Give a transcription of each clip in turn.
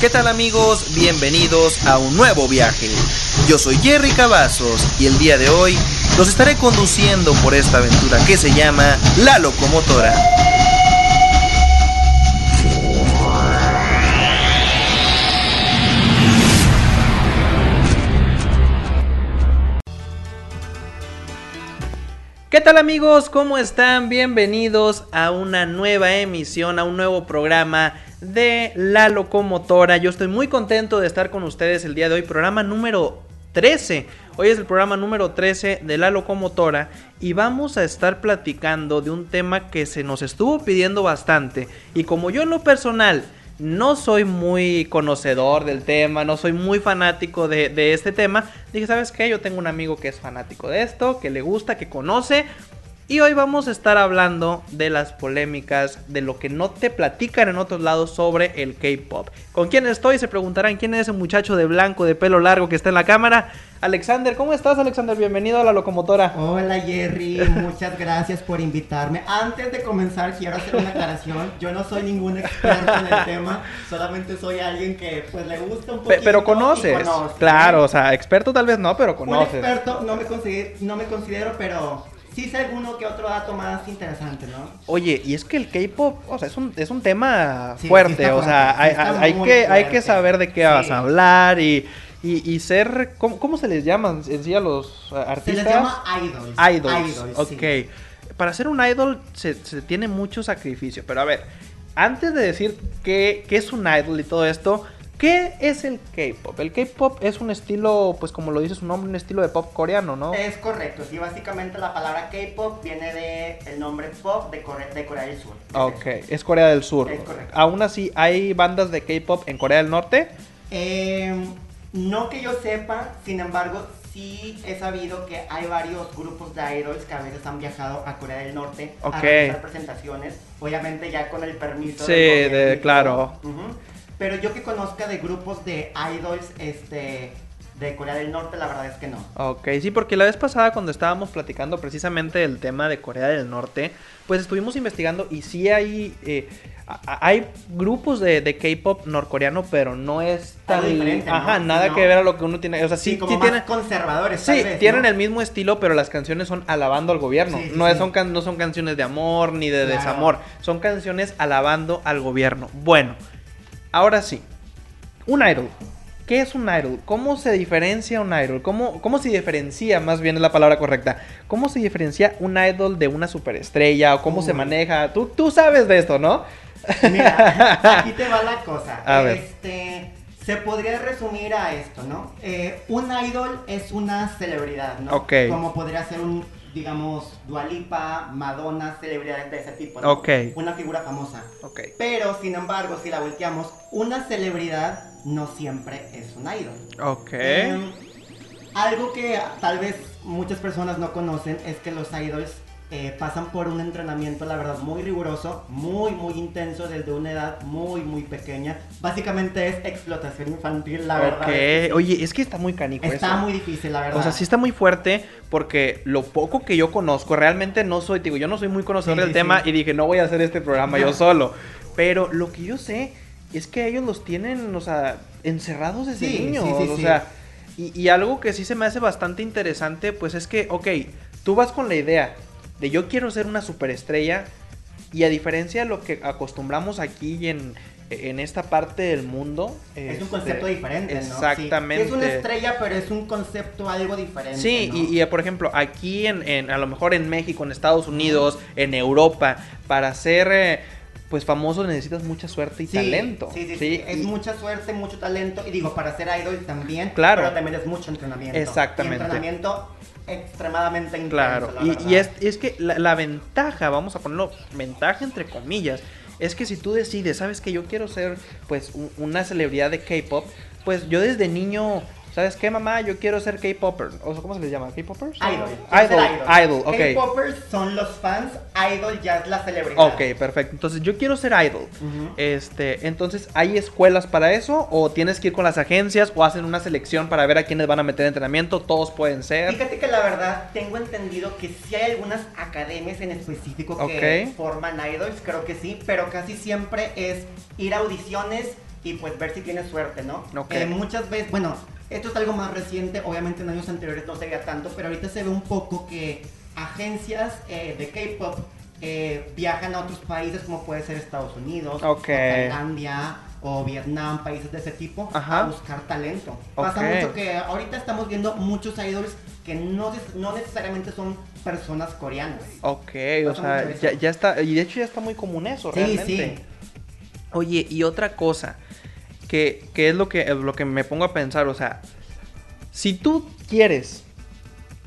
¿Qué tal amigos? Bienvenidos a un nuevo viaje. Yo soy Jerry Cavazos y el día de hoy los estaré conduciendo por esta aventura que se llama La Locomotora. ¿Qué tal amigos? ¿Cómo están? Bienvenidos a una nueva emisión, a un nuevo programa de La Locomotora. Yo estoy muy contento de estar con ustedes el día de hoy, programa número 13. Hoy es el programa número 13 de La Locomotora y vamos a estar platicando de un tema que se nos estuvo pidiendo bastante. Y como yo en lo personal no soy muy conocedor del tema, no soy muy fanático de, este tema. Dije, ¿sabes qué? Yo tengo un amigo que es fanático de esto, que le gusta, que conoce. Y hoy vamos a estar hablando de las polémicas, de lo que no te platican en otros lados sobre el K-Pop. ¿Con quién estoy? Se preguntarán quién es ese muchacho de blanco, de pelo largo que está en la cámara. Alexander, ¿cómo estás Alexander? Bienvenido a la locomotora. Hola Jerry, muchas gracias por invitarme. Antes de comenzar quiero hacer una aclaración. Yo no soy ningún experto en el tema, solamente soy alguien que pues le gusta un poquito. Pero conoces, conoce, claro, o sea, experto tal vez no, pero conoces. Un experto no me, no me considero, pero sí sé alguno que otro dato más interesante, ¿no? Oye, y es que el K-pop, o sea, es un, es un tema sí, fuerte, sí o sea, sí hay, hay que, fuerte. hay que saber de qué vas a hablar y, y, y ser, ¿cómo, ¿cómo, se les llaman en sí a los artistas? Se les llama idols. Idols, idols ok. Para ser un idol se, se, tiene mucho sacrificio, pero a ver, antes de decir qué, qué es un idol y todo esto, ¿Qué es el K-pop? El K-pop es un estilo, pues como lo dice su nombre, un estilo de pop coreano, ¿no? Es correcto, sí, básicamente la palabra K-pop viene de el nombre pop de, Core de Corea del Sur. Ok, es Corea del Sur. Es correcto. Aún así, ¿hay bandas de K-pop en Corea del Norte? Eh, no que yo sepa, sin embargo, sí he sabido que hay varios grupos de idols que a veces han viajado a Corea del Norte okay. a realizar presentaciones, obviamente ya con el permiso. Sí, de, claro. Uh -huh. Pero yo que conozca de grupos de idols, este, de Corea del Norte, la verdad es que no. Ok, sí, porque la vez pasada cuando estábamos platicando precisamente del tema de Corea del Norte, pues estuvimos investigando y sí hay, eh, hay grupos de, de K-pop norcoreano, pero no es tan... diferente, Ajá, ¿no? nada no. que ver a lo que uno tiene. O sea, sí, sí, como sí más tienen... conservadores. Sí, tal vez, tienen ¿no? el mismo estilo, pero las canciones son alabando al gobierno. Sí, no. Son can no son canciones de amor ni de Claro. desamor. Son canciones alabando al gobierno. Bueno, ahora sí. Un idol. ¿Qué es un idol? ¿Cómo se diferencia un idol? ¿Cómo, ¿Cómo se diferencia, más bien es la palabra correcta? ¿Cómo se diferencia un idol de una superestrella? ¿O cómo se maneja? Tú, tú sabes de esto, ¿no? Mira, aquí te va la cosa. A ver. este, se podría resumir a esto, ¿no? Eh, un idol es una celebridad, ¿no? Ok. Como podría ser un, digamos, Dualipa, Madonna, celebridades de ese tipo, ¿no? Ok. Una figura famosa. Ok. Pero, sin embargo, si la volteamos, una celebridad no siempre es un idol. Ok. Eh, algo que tal vez muchas personas no conocen es que los idols eh, pasan por un entrenamiento, la verdad, muy riguroso, muy, muy intenso, desde una edad muy, muy pequeña. Básicamente es explotación infantil, la verdad. Oye, es que está muy canico Está eso. muy difícil, la verdad. O sea, sí está muy fuerte porque lo poco que yo conozco, realmente no soy, digo, yo no soy muy conocedor Sí, del sí, tema y dije, no voy a hacer este programa yo solo. Pero lo que yo sé es que ellos los tienen, o sea, encerrados desde Sí, niños. sí, sí, o sí. sea, y, y algo que sí se me hace bastante interesante, pues es que, ok, tú vas con la idea de yo quiero ser una superestrella y a diferencia de lo que acostumbramos aquí en, en esta parte del mundo. Es un este, concepto diferente, ¿no? Exactamente. Sí, es una estrella, pero es un concepto algo diferente. Sí, ¿no? y, y, por ejemplo, aquí en, en, a lo mejor en México, en Estados Unidos, en Europa, para ser eh, pues famoso necesitas mucha suerte y Sí, talento. Sí, sí, sí. Es y- mucha suerte, mucho talento. Y digo, para ser idol también. Claro. Pero también es mucho entrenamiento. Exactamente. Y entrenamiento extremadamente intenso. Claro, la y, es, es que la, la ventaja, vamos a ponerlo, ventaja entre comillas, es que si tú decides, sabes que yo quiero ser pues un- una celebridad de K-pop, pues yo desde niño, ¿sabes qué mamá? Yo quiero ser K-popper, o sea, ¿cómo se les llama? ¿K-poppers? Idol. Idol, idol, ok. K-popers son los fans, idol ya es la celebridad. Ok, perfecto. Entonces yo quiero ser idol. Este, entonces, ¿hay escuelas para eso? ¿O tienes que ir con las agencias? ¿O hacen una selección para ver a quiénes van a meter entrenamiento? Todos pueden ser. Fíjate que la verdad tengo entendido que sí hay algunas academias en específico que forman idols, creo que sí, pero casi siempre es ir a audiciones y pues ver si tienes suerte, ¿no? Ok. Eh, muchas veces, bueno, esto es algo más reciente, obviamente en años anteriores no se veía tanto, pero ahorita se ve un poco que agencias eh, de K-pop eh, viajan a otros países como puede ser Estados Unidos, o Tailandia o Vietnam, países de ese tipo, Ajá. a buscar talento. Pasa mucho que ahorita estamos viendo muchos idols que no, no necesariamente son personas coreanas. Ok, o sea, ya, ya está, y de hecho ya está muy común eso, Sí, realmente. sí. Oye, y otra cosa, que, que es lo que, lo que me pongo a pensar, o sea, si tú quieres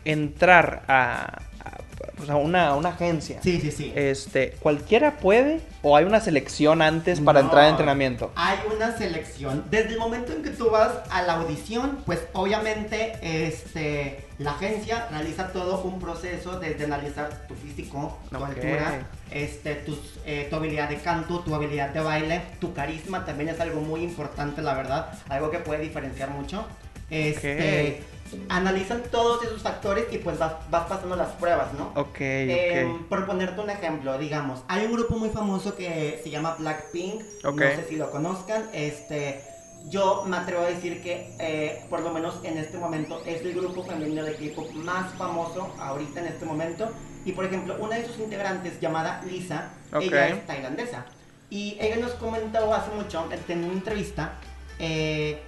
entrar a, a, a una, una agencia, Sí, sí, sí. este, ¿cualquiera puede o hay una selección antes para No. entrar a entrenamiento? Hay una selección. Desde el momento en que tú vas a la audición, pues obviamente este, la agencia realiza todo un proceso desde analizar tu físico, tu altura, este, tus, eh, tu habilidad de canto, tu habilidad de baile, tu carisma también es algo muy importante, la verdad. Algo que puede diferenciar mucho. Este, Analizan todos esos factores y pues vas, vas pasando las pruebas, ¿no? Ok, Eh, por ponerte un ejemplo, digamos, hay un grupo muy famoso que se llama Blackpink. Ok. No sé si lo conozcan. Este, yo me atrevo a decir que, eh, por lo menos en este momento, es el grupo femenino de K-pop más famoso ahorita en este momento. Y por ejemplo, una de sus integrantes, llamada Lisa, Ok. ella es tailandesa. Y ella nos comentó hace mucho, en una entrevista, eh,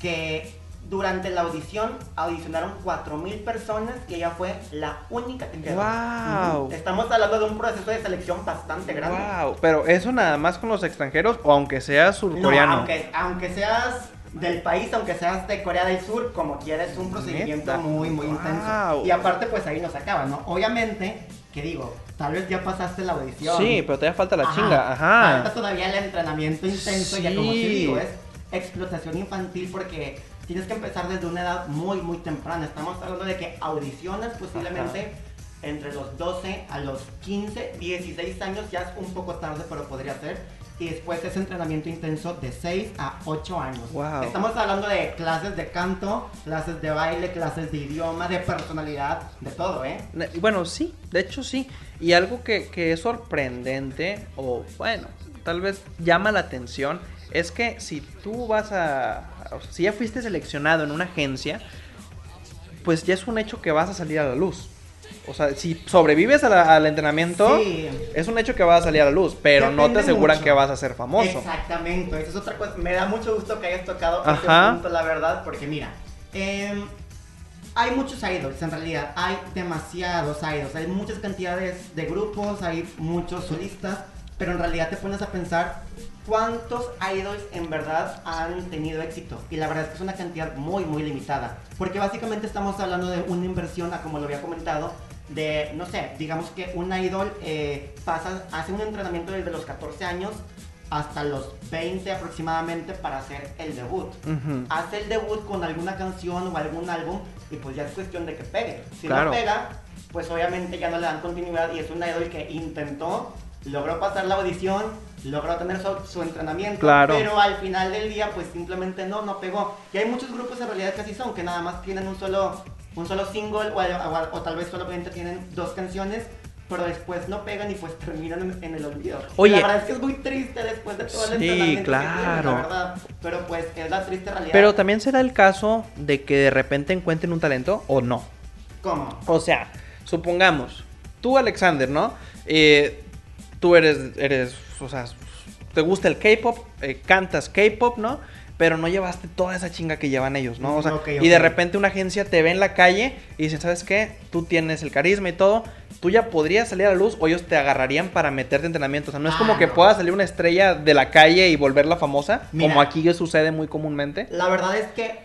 que durante la audición audicionaron 4.000 personas y ella fue la única que quedó. Ujú. Estamos hablando de un proceso de selección bastante grande. Wow, pero eso nada más con los extranjeros o aunque sea No, surcoreano. aunque, aunque seas del país, aunque seas de Corea del Sur, como quieres, un procedimiento muy, muy Wow. intenso. Y aparte, pues ahí nos acaba, ¿no? Obviamente, que digo, tal vez ya pasaste la audición. Sí, pero todavía falta la Ajá. chinga, Falta ajá. todavía el entrenamiento intenso, ya como Sí. digo, es explotación infantil porque tienes que empezar desde una edad muy, muy temprana. Estamos hablando de que audicionas posiblemente entre los 12 a los 15, 16 años, ya es un poco tarde, pero podría ser. Y después ese entrenamiento intenso de 6 a 8 años. Wow. Estamos hablando de clases de canto, clases de baile, clases de idioma, de personalidad, de todo, ¿eh? Bueno, sí, de hecho sí. Y algo que, que es sorprendente, o bueno, tal vez llama la atención, es que si tú vas a... si ya fuiste seleccionado en una agencia, pues ya es un hecho que vas a salir a la luz. O sea, si sobrevives a la- al entrenamiento, Sí. es un hecho que vas a salir a la luz, pero no te aseguran mucho. que vas a ser famoso. Exactamente, esa es otra cosa. Me da mucho gusto que hayas tocado ese punto, la verdad, porque mira, em, hay muchos idols en realidad, hay demasiados idols, hay muchas cantidades de grupos, hay muchos solistas, pero en realidad te pones a pensar cuántos idols en verdad han tenido éxito. Y la verdad es que es una cantidad muy, muy limitada, porque básicamente estamos hablando de una inversión, a como lo había comentado, de, no sé, digamos que un idol eh, pasa, hace un entrenamiento desde los 14 años hasta los 20 aproximadamente para hacer el debut. Hace el debut con alguna canción o algún álbum y pues ya es cuestión de que pegue. Si Claro. no pega, pues obviamente ya no le dan continuidad y es un idol que intentó, logró pasar la audición, logró tener su, su entrenamiento, Claro. pero al final del día pues simplemente no, no pegó. Y hay muchos grupos en realidad que así son, que nada más tienen un solo, un solo single o, o- o tal vez solamente tienen dos canciones. Pero después no pegan y pues terminan en, el olvido. Oye. la verdad es que es muy triste después de todo el Sí, entrenamiento que tienen, claro. la. Pero pues es la triste realidad. Pero también será el caso de que de repente encuentren un talento o no. ¿Cómo? O sea, supongamos, tú Alexander, ¿no? Eh, tú eres, eres, o sea, te gusta el K-pop, eh, cantas K-pop, ¿no? Pero no llevaste toda esa chinga que llevan ellos, ¿no? O sea, y de repente una agencia te ve en la calle y dicen, ¿sabes qué? Tú tienes el carisma y todo. Tú ya podrías salir a la luz o ellos te agarrarían para meterte en entrenamiento. O sea, no es Ah, como que pueda salir una estrella de la calle y volverla famosa, Mira. como aquí sucede muy comúnmente. La verdad es que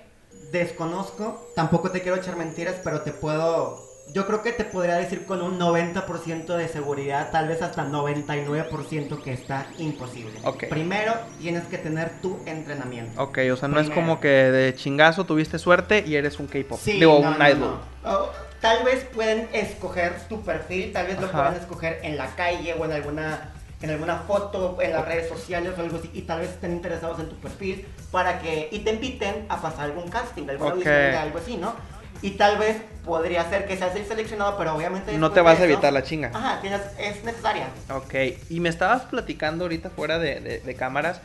desconozco, tampoco te quiero echar mentiras, pero te puedo... Yo creo que te podría decir con un 90% de seguridad, tal vez hasta 99% que está imposible. Ok. Primero tienes que tener tu entrenamiento. Ok, o sea, no es como que de chingazo tuviste suerte y eres un K-pop. Sí, Digo, no, un no, idol. no. Tal vez pueden escoger tu perfil, tal vez lo puedan escoger en la calle o en alguna en alguna foto, en las redes sociales o algo así, y tal vez estén interesados en tu perfil para que, y te inviten a pasar algún casting, alguna Ok. audición algo así, ¿no? Y tal vez podría ser que seas el seleccionado, pero obviamente... No te vas a eso- evitar la chinga. Ajá, tienes, es necesaria. Ok, y me estabas platicando ahorita fuera de, de- de cámaras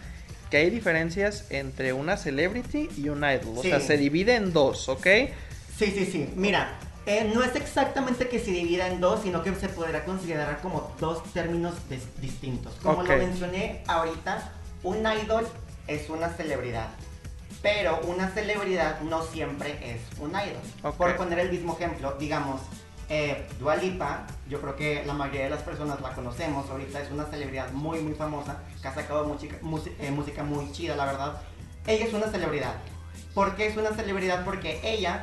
que hay diferencias entre una celebrity y un idol. O Sí. sea, se divide en dos, ¿ok? Sí, sí, sí. Mira, eh, no es exactamente que se divida en dos, sino que se podrá considerar como dos términos dis- distintos. Como lo mencioné ahorita, un idol es una celebridad. Pero una celebridad no siempre es un idol. Ok. Por poner el mismo ejemplo, digamos, eh, Dua Lipa, yo creo que la mayoría de las personas la conocemos, ahorita es una celebridad muy muy famosa, que ha sacado música, eh, música muy chida, la verdad. Ella es una celebridad. ¿Por qué es una celebridad? Porque ella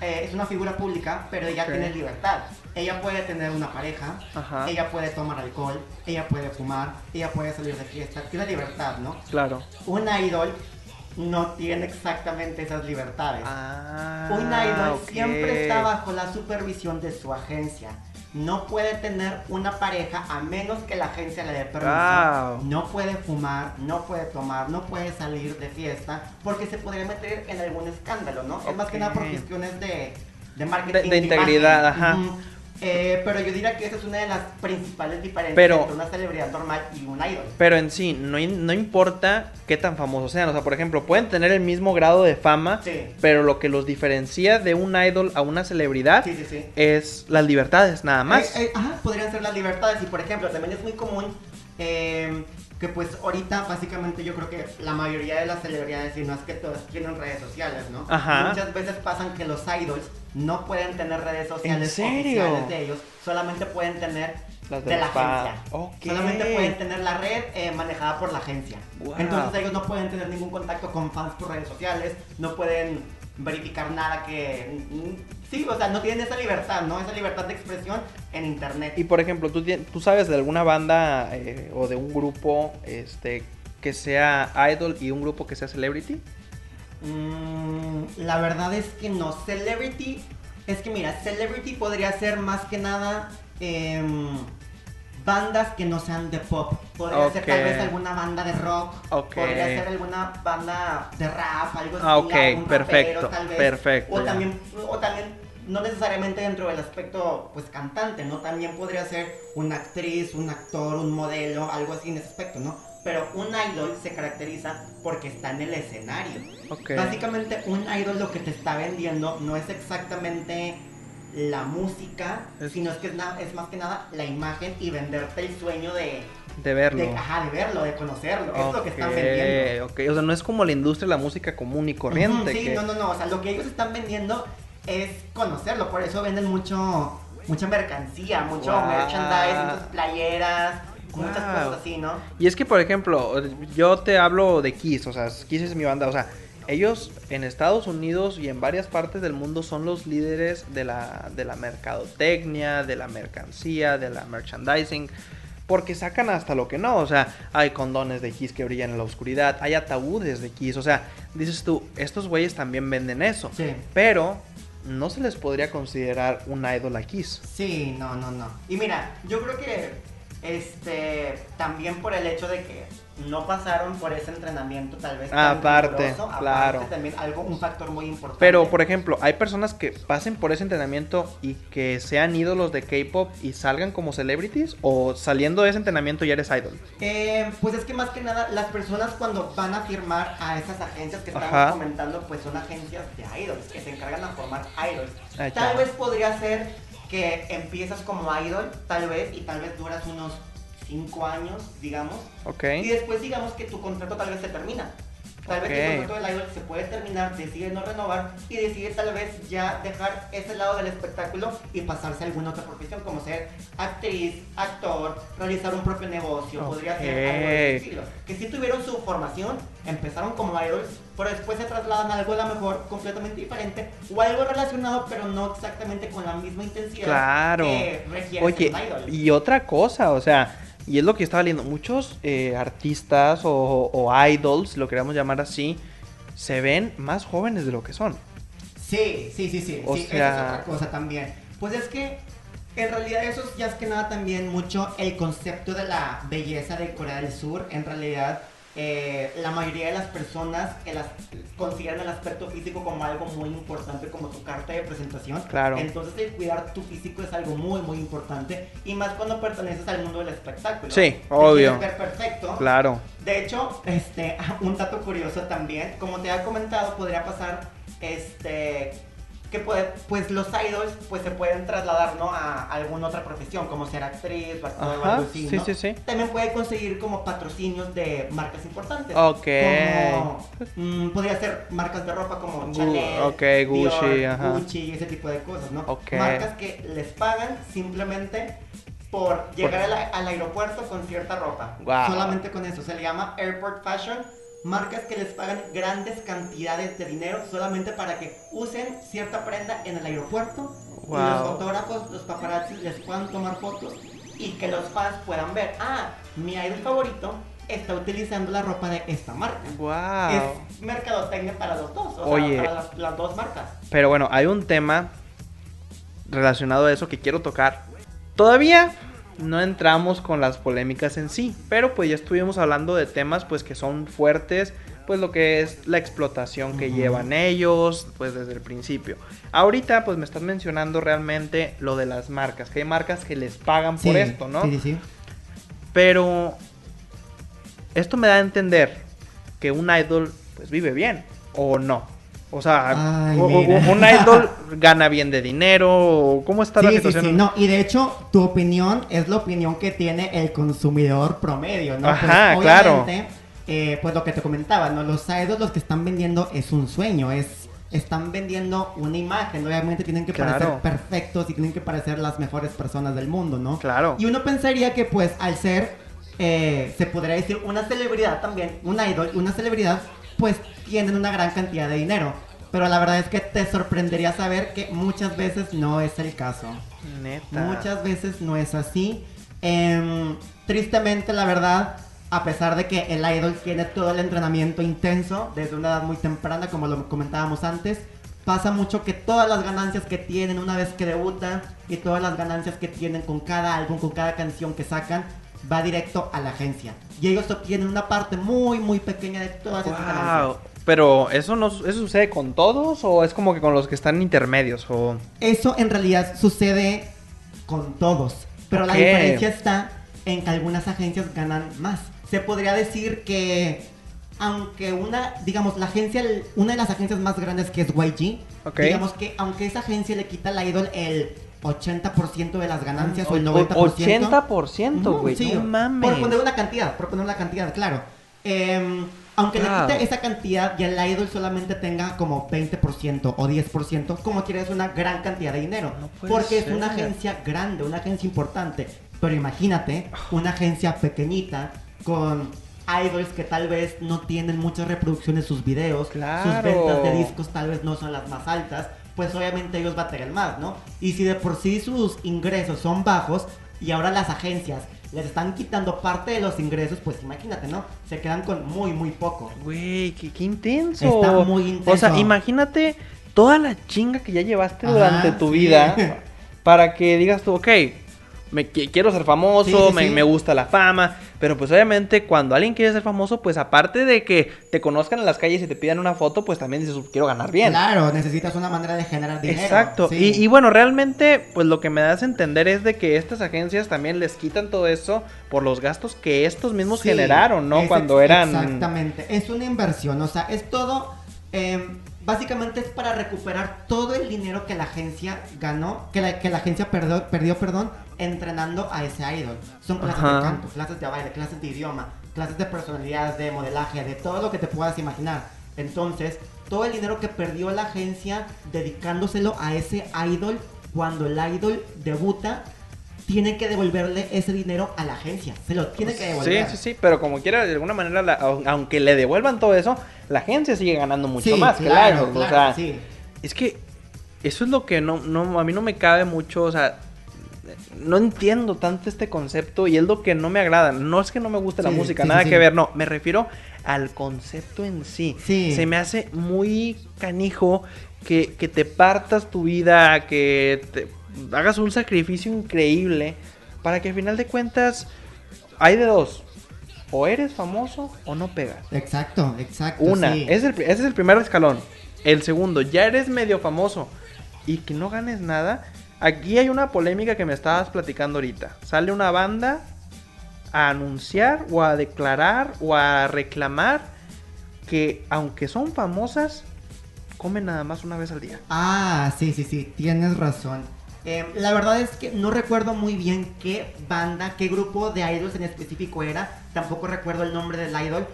eh, es una figura pública, pero ella Ok. tiene libertad. Ella puede tener una pareja, Ajá. ella puede tomar alcohol, ella puede fumar, ella puede salir de fiesta, tiene libertad, ¿no? Claro. Un idol no tiene exactamente esas libertades. Ah. Un idol siempre está bajo la supervisión de su agencia. No puede tener una pareja a menos que la agencia le dé permiso. Wow. No puede fumar, no puede tomar, no puede salir de fiesta porque se podría meter en algún escándalo, ¿no? Es más que nada por cuestiones de, de marketing. De- de integridad, imagen. ajá. Eh, pero yo diría que esa es una de las principales diferencias Pero- entre una celebridad normal y un idol. Pero en sí, no, no importa qué tan famosos sean. O sea, por ejemplo, pueden tener el mismo grado de fama, Sí. pero lo que los diferencia de un idol a una celebridad Sí, sí, sí. es las libertades, nada más. Eh, eh, ajá, podrían ser las libertades. Y por ejemplo, también es muy común eh, que pues ahorita básicamente yo creo que la mayoría de las celebridades, y no es que todas tienen redes sociales, ¿no? Ajá. Muchas veces pasan que los idols no pueden tener redes sociales serio? oficiales de ellos, solamente pueden tener Las de, de la fans. agencia. Ok. Solamente pueden tener la red eh, manejada por la agencia. Wow. Entonces ellos no pueden tener ningún contacto con fans por redes sociales, no pueden verificar nada que... Sí, o sea, no tienen esa libertad, ¿no? Esa libertad de expresión en internet. Y por ejemplo, ¿tú, tú sabes de alguna banda eh, o de un grupo este, que sea idol y un grupo que sea celebrity? Mm, la verdad es que no. Celebrity, es que mira, celebrity podría ser más que nada em, bandas que no sean de pop. Podría ser tal vez alguna banda de rock. Podría ser alguna banda de rap, algo así. Ah, ok, algún rapero, perfecto, tal vez. perfecto, O ya. también, o también no necesariamente dentro del aspecto pues cantante, ¿no? También podría ser una actriz, un actor, un modelo, algo así en ese aspecto, ¿no? Pero un idol se caracteriza porque está en el escenario. Ok. Básicamente un idol lo que te está vendiendo no es exactamente la música, Es- sino es que es, más que nada la imagen y venderte el sueño de, De verlo. de, ajá, de verlo, de conocerlo. Es lo que están vendiendo. Ok. O sea, no es como la industria de la música común y corriente. Sí, que- no, no, no. O sea, lo que ellos están vendiendo es conocerlo. Por eso venden mucho, mucha mercancía, mucho Guau. merchandise, muchas playeras, muchas cosas así, ¿no? Y es que, por ejemplo, yo te hablo de Kiss, o sea, Kiss es mi banda, o sea, ellos en Estados Unidos y en varias partes del mundo son los líderes de la, de la mercadotecnia, de la mercancía, de la merchandising, porque sacan hasta lo que no, o sea, hay condones de Kiss que brillan en la oscuridad, hay ataúdes de Kiss, o sea, dices tú, estos güeyes también venden eso, Sí. pero no se les podría considerar un idol a Kiss. Sí, no, no, no. Y mira, yo creo que este también por el hecho de que no pasaron por ese entrenamiento tal vez tan Aparte, riguroso, aparte claro. también algo un factor muy importante. Pero, por ejemplo, hay personas que pasen por ese entrenamiento y que sean ídolos de K-pop y salgan como celebrities, o saliendo de ese entrenamiento ya eres idol. Eh, pues es que más que nada las personas cuando van a firmar a esas agencias que estamos Ajá. comentando pues son agencias de idols que se encargan de formar idols. Ah, tal vez podría ser que empiezas como idol, tal vez, y tal vez duras unos 5 años, digamos, ¿Ok? y después digamos que tu contrato tal vez se termina. Tal vez Ok. el contrato del idol se puede terminar, decide no renovar y decide tal vez ya dejar ese lado del espectáculo y pasarse a alguna otra profesión como ser actriz, actor, realizar un propio negocio, podría ser algo de estilo. Que si tuvieron su formación, empezaron como idols, pero después se trasladan a algo a lo mejor completamente diferente o algo relacionado pero no exactamente con la misma intensidad Claro. que requiere Oye, ser un idol. y otra cosa, o sea, y es lo que estaba leyendo, muchos eh, artistas o, o idols, lo queramos llamar así, se ven más jóvenes de lo que son. Sí, sí, sí, sí. O sí, sea- Esa es otra cosa también. Pues es que en realidad eso es ya es que nada también mucho el concepto de la belleza de Corea del Sur. En realidad eh, la mayoría de las personas el as- consideran el aspecto físico como algo muy importante, como tu carta de presentación. Claro. Entonces el cuidar tu físico es algo muy, muy importante. Y más cuando perteneces al mundo del espectáculo. Sí, obvio. ver perfecto. Claro. De hecho, este, un dato curioso también, como te había comentado, podría pasar, este, que puede, pues los idols, pues se pueden trasladar, ¿no? A alguna otra profesión, como ser actriz, o algo así, sí, ¿no? sí, sí. También puede conseguir como patrocinios de marcas importantes. Ok. Como, mm, podría ser marcas de ropa como Chanel, Gucci, Dior, ajá. Gucci y ese tipo de cosas, ¿no? Marcas que les pagan simplemente por llegar al, al aeropuerto con cierta ropa. Solamente con eso. Se le llama Airport Fashion. Marcas que les pagan grandes cantidades de dinero solamente para que usen cierta prenda en el aeropuerto. Y los fotógrafos, los paparazzi les puedan tomar fotos y que los fans puedan ver. Ah, mi idol favorito está utilizando la ropa de esta marca. Wow. Es mercadotecnia para los dos. O Oye. sea, para las, las dos marcas. Pero bueno, hay un tema relacionado a eso que quiero tocar. Todavía no entramos con las polémicas en sí, pero pues ya estuvimos hablando de temas pues que son fuertes, pues lo que es la explotación que llevan ellos, pues desde el principio. Ahorita pues me estás mencionando realmente lo de las marcas, que hay marcas que les pagan por esto, ¿no? Sí, sí, sí. Pero esto me da a entender que un idol pues vive bien o no. O sea, Ay, o- o- mira. un idol gana bien de dinero o cómo está la Sí, sí, situación. sí, no, y de hecho, tu opinión es la opinión que tiene el consumidor promedio, ¿no? Ajá, Pues, claro. obviamente, eh, pues lo que te comentaba, ¿no? Los idols los que están vendiendo es un sueño, es están vendiendo una imagen, obviamente tienen que Claro. parecer perfectos y tienen que parecer las mejores personas del mundo, ¿no? Claro. Y uno pensaría que pues al ser, eh, se podría decir, una celebridad también, un idol, una celebridad, pues tienen una gran cantidad de dinero. Pero la verdad es que te sorprendería saber que muchas veces no es el caso. Neta. Muchas veces no es así. Em, tristemente, la verdad, a pesar de que el idol tiene todo el entrenamiento intenso desde una edad muy temprana, como lo comentábamos antes, pasa mucho que todas las ganancias que tienen una vez que debutan y todas las ganancias que tienen con cada álbum, con cada canción que sacan, va directo a la agencia. Y ellos obtienen una parte muy, muy pequeña de todas esas ganancias. Pero eso no eso sucede con todos o es como que con los que están intermedios o Eso en realidad sucede con todos, pero la Ok. diferencia está en que algunas agencias ganan más. Se podría decir que aunque una, digamos, la agencia, una de las agencias más grandes que es YG, digamos que aunque esa agencia le quita al idol el 80% de las ganancias o el O- 90%. 80%, Ujú, güey. sí, no mames. Por poner una cantidad, por poner una cantidad, claro. Em, aunque Wow. le quite esa cantidad y el idol solamente tenga como 20% o 10%, como quiera es una gran cantidad de dinero. No porque es una agencia grande, una agencia importante. Pero imagínate, una agencia pequeñita con idols que tal vez no tienen muchas reproducciones sus videos, sus Claro. ventas de discos tal vez no son las más altas, pues obviamente ellos batallan más, ¿no? Y si de por sí sus ingresos son bajos y ahora las agencias les están quitando parte de los ingresos, pues imagínate, ¿no? Se quedan con muy, muy poco. Güey, qué, qué intenso. Está muy intenso. O sea, imagínate toda la chinga que ya llevaste Ajá, durante tu sí. vida para que digas tú, ok, me qui- quiero ser famoso, Sí, sí, me, sí. me gusta la fama, pero pues obviamente cuando alguien quiere ser famoso, pues aparte de que te conozcan en las calles y te pidan una foto, pues también dices, quiero ganar bien. Claro, necesitas una manera de generar dinero. Exacto. Y, y bueno, realmente, pues lo que me das a entender es de que estas agencias también les quitan todo eso por los gastos que estos mismos generaron, ¿no? Cuando eran... Exactamente, es una inversión, o sea, es todo, eh, básicamente es para recuperar todo el dinero que la agencia ganó, que la, que la agencia perdió, perdió, perdón, entrenando a ese idol. Son clases Ajá. de canto, clases de baile, clases de idioma, clases de personalidad, de modelaje, de todo lo que te puedas imaginar. Entonces, todo el dinero que perdió la agencia dedicándoselo a ese idol, cuando el idol debuta, tiene que devolverle ese dinero a la agencia. Se lo tiene que devolver. Sí, sí, sí, pero como quiera, de alguna manera, la- aunque le devuelvan todo eso, la agencia sigue ganando mucho Sí, más claro, idol, o claro, sea, sí. es que eso es lo que no, no, a mí no me cabe mucho, o sea, no entiendo tanto este concepto y es lo que no me agrada. No es que no me guste la música, sí, nada sí, que ver, no, me refiero al concepto en sí. Sí. Se me hace muy canijo que, que te partas tu vida, que te hagas un sacrificio increíble para que al final de cuentas hay de dos. o eres famoso o no pegas. Exacto, exacto. Una, sí. ese, es el, ese es el primer escalón. El segundo, ya eres medio famoso y que no ganes nada. Aquí hay una polémica que me estabas platicando ahorita. Sale una banda a anunciar o a declarar o a reclamar que aunque son famosas, comen nada más una vez al día. Ah, sí, sí, sí, tienes razón. Eh, la verdad es que no recuerdo muy bien qué banda, qué grupo de idols en específico era. Tampoco recuerdo el nombre del idol.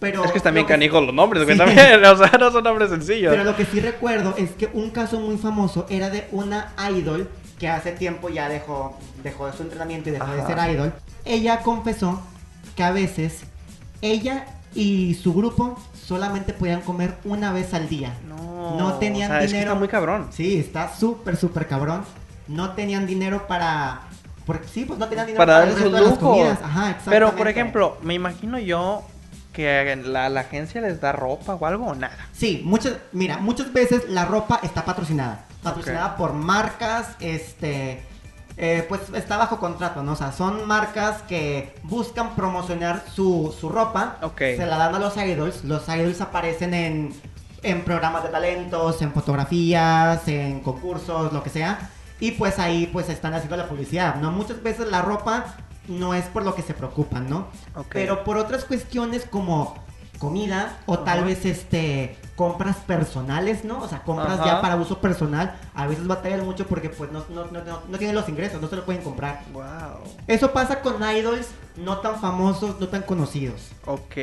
Pero es que también que- canijos los nombres, Sí. también. O sea, no son nombres sencillos. Pero lo que sí recuerdo es que un caso muy famoso era de una idol que hace tiempo ya dejó, dejó de su entrenamiento y dejó de ser idol. Ella confesó que a veces ella y su grupo solamente podían comer una vez al día. No, No tenían o sea, es que dinero. está muy cabrón. Sí, está súper, súper cabrón. No tenían dinero para... Porque, sí, pues no tenían dinero Para para, dar el esos resto de las lujos. comidas. Ajá, exactamente. Pero, por ejemplo, me imagino yo que la, la agencia les da ropa o algo o nada. Sí, muchas, mira, muchas veces la ropa está patrocinada. Patrocinada por marcas, este, eh, pues está bajo contrato, ¿no? O sea, son marcas que buscan promocionar su, su ropa. Ok. Se la dan a los idols. Los idols aparecen en, en programas de talentos, en fotografías, en concursos, lo que sea. Y pues ahí pues están haciendo la publicidad, ¿no? Muchas veces la ropa no es por lo que se preocupan, ¿no? Ok. Pero por otras cuestiones como comida o tal vez este compras personales, ¿no? O sea, compras Ajá. ya para uso personal, a veces batallan mucho porque pues no, no, no, no- no tienen los ingresos, no se lo pueden comprar. Wow. Eso pasa con idols no tan famosos, no tan conocidos. Ok.